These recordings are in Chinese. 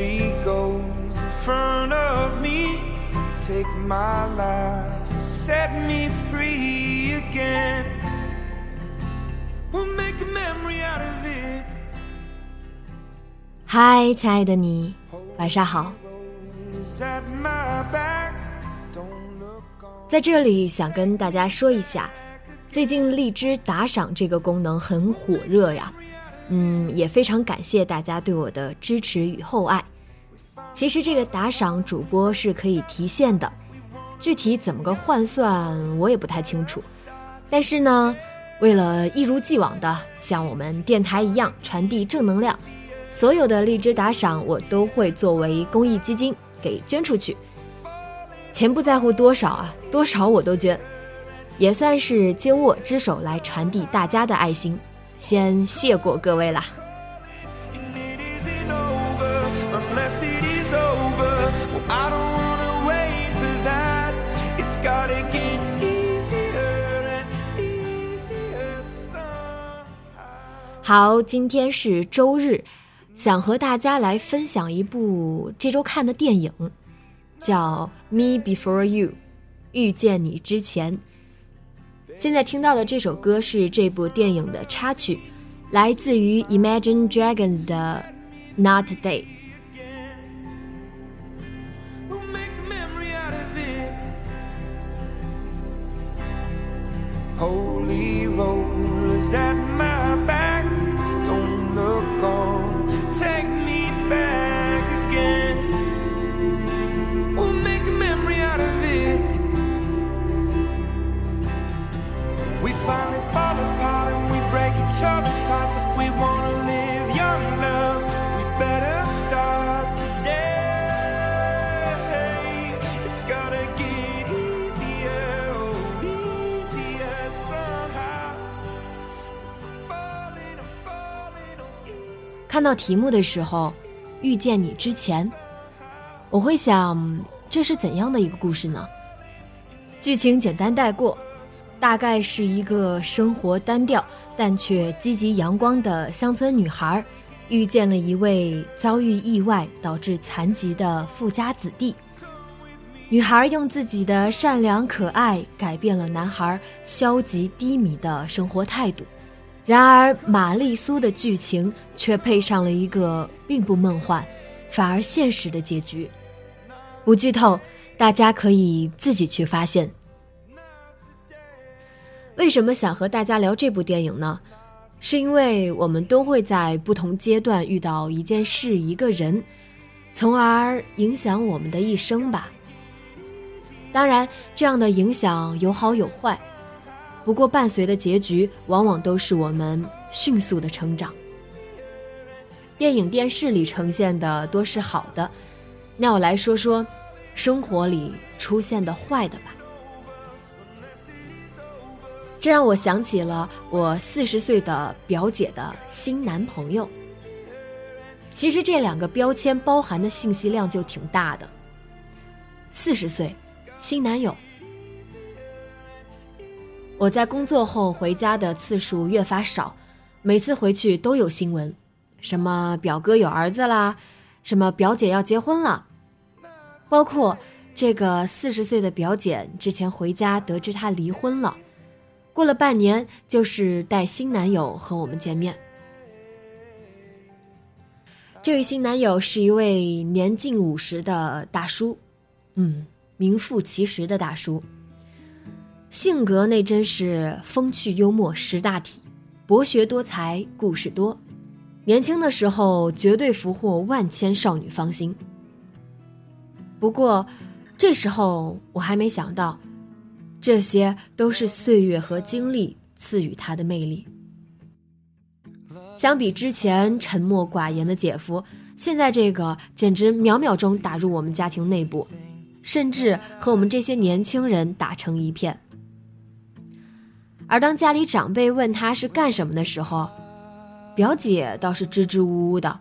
she goes in front of me. Take my life, set me free again. We'll make a memory out of it. 嗨，亲爱的你，晚上好。在这里想跟大家说一下，最近荔枝打赏这个功能很火热呀。嗯，也非常感谢大家对我的支持与厚爱。其实这个打赏主播是可以提现的，具体怎么个换算我也不太清楚。但是呢，为了一如既往的像我们电台一样传递正能量，所有的荔枝打赏我都会作为公益基金给捐出去。钱不在乎多少啊，多少我都捐，也算是经我之手来传递大家的爱心。先谢过各位啦。好，今天是周日，想和大家来分享一部这周看的电影，叫《Me Before You》，遇见你之前。现在听到的这首歌是这部电影的插曲，来自于 Imagine Dragons 的《Not Today》。看到题目的时候，遇见你之前，我会想这是怎样的一个故事呢？剧情简单带过，大概是一个生活单调但却积极阳光的乡村女孩，遇见了一位遭遇意外导致残疾的富家子弟。女孩用自己的善良可爱改变了男孩消极低迷的生活态度。然而，玛丽苏的剧情却配上了一个并不梦幻，反而现实的结局。不剧透，大家可以自己去发现。为什么想和大家聊这部电影呢？是因为我们都会在不同阶段遇到一件事、一个人，从而影响我们的一生吧。当然，这样的影响有好有坏。不过，伴随的结局往往都是我们迅速的成长。电影、电视里呈现的多是好的，那我来说说生活里出现的坏的吧。这让我想起了我四十岁的表姐的新男朋友。其实这两个标签包含的信息量就挺大的。四十岁，新男友。我在工作后回家的次数越发少，每次回去都有新闻，什么表哥有儿子啦，什么表姐要结婚了，包括这个四十岁的表姐之前回家得知她离婚了，过了半年就是带新男友和我们见面。这位新男友是一位年近五十的大叔，嗯，名副其实的大叔。性格那真是风趣幽默识大体，博学多才，故事多。年轻的时候绝对俘获万千少女芳心。不过，这时候我还没想到，这些都是岁月和经历赐予他的魅力。相比之前沉默寡言的姐夫，现在这个简直秒秒钟打入我们家庭内部，甚至和我们这些年轻人打成一片。而当家里长辈问他是干什么的时候，表姐倒是支支吾吾的，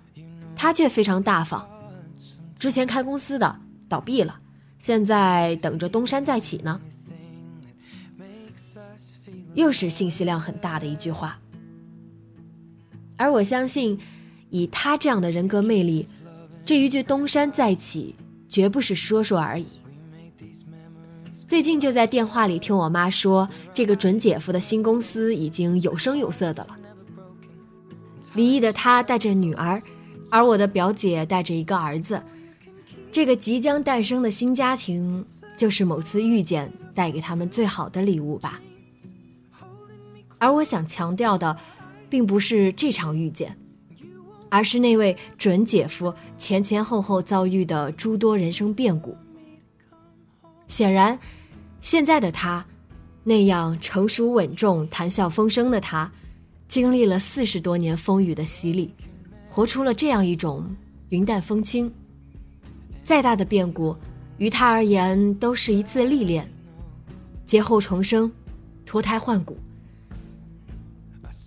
她却非常大方。之前开公司的倒闭了，现在等着东山再起呢。又是信息量很大的一句话。而我相信，以他这样的人格魅力，这一句东山再起绝不是说说而已。最近就在电话里听我妈说，这个准姐夫的新公司已经有声有色的了。离异的他带着女儿，而我的表姐带着一个儿子，这个即将诞生的新家庭，就是某次遇见带给他们最好的礼物吧。而我想强调的，并不是这场遇见，而是那位准姐夫前前后后遭遇的诸多人生变故。显然。现在的他，那样成熟稳重、谈笑风生的他，经历了四十多年风雨的洗礼，活出了这样一种云淡风轻。再大的变故，于他而言都是一次历练，劫后重生，脱胎换骨。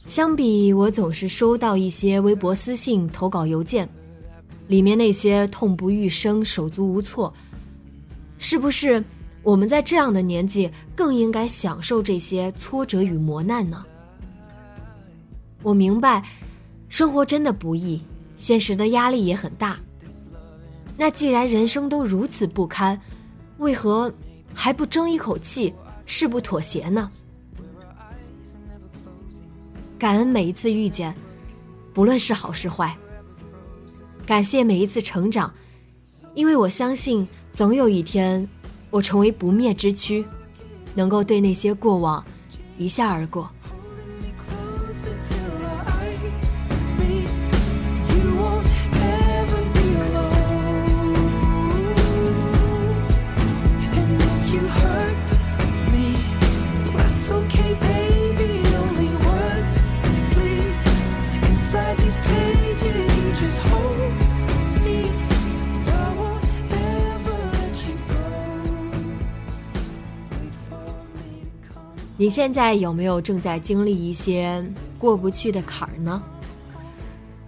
相比我总是收到一些微博私信、投稿邮件，里面那些痛不欲生、手足无措，是不是？我们在这样的年纪，更应该享受这些挫折与磨难呢。我明白，生活真的不易，现实的压力也很大。那既然人生都如此不堪，为何还不争一口气，誓不妥协呢？感恩每一次遇见，不论是好是坏。感谢每一次成长，因为我相信，总有一天。我成为不灭之躯，能够对那些过往一笑而过。你现在有没有正在经历一些过不去的坎儿呢？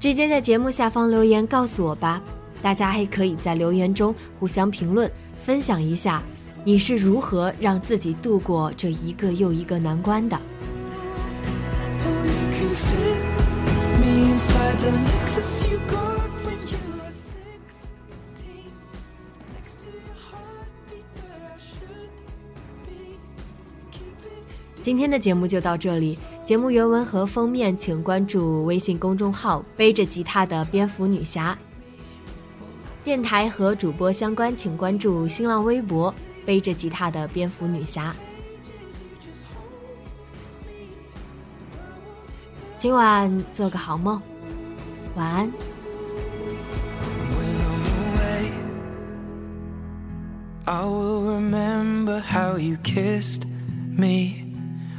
直接在节目下方留言告诉我吧。大家还可以在留言中互相评论，分享一下你是如何让自己度过这一个又一个难关的。今天的节目就到这里。节目原文和封面，请关注微信公众号“背着吉他的蝙蝠女侠”。电台和主播相关，请关注新浪微博“背着吉他的蝙蝠女侠”。今晚做个好梦，晚安。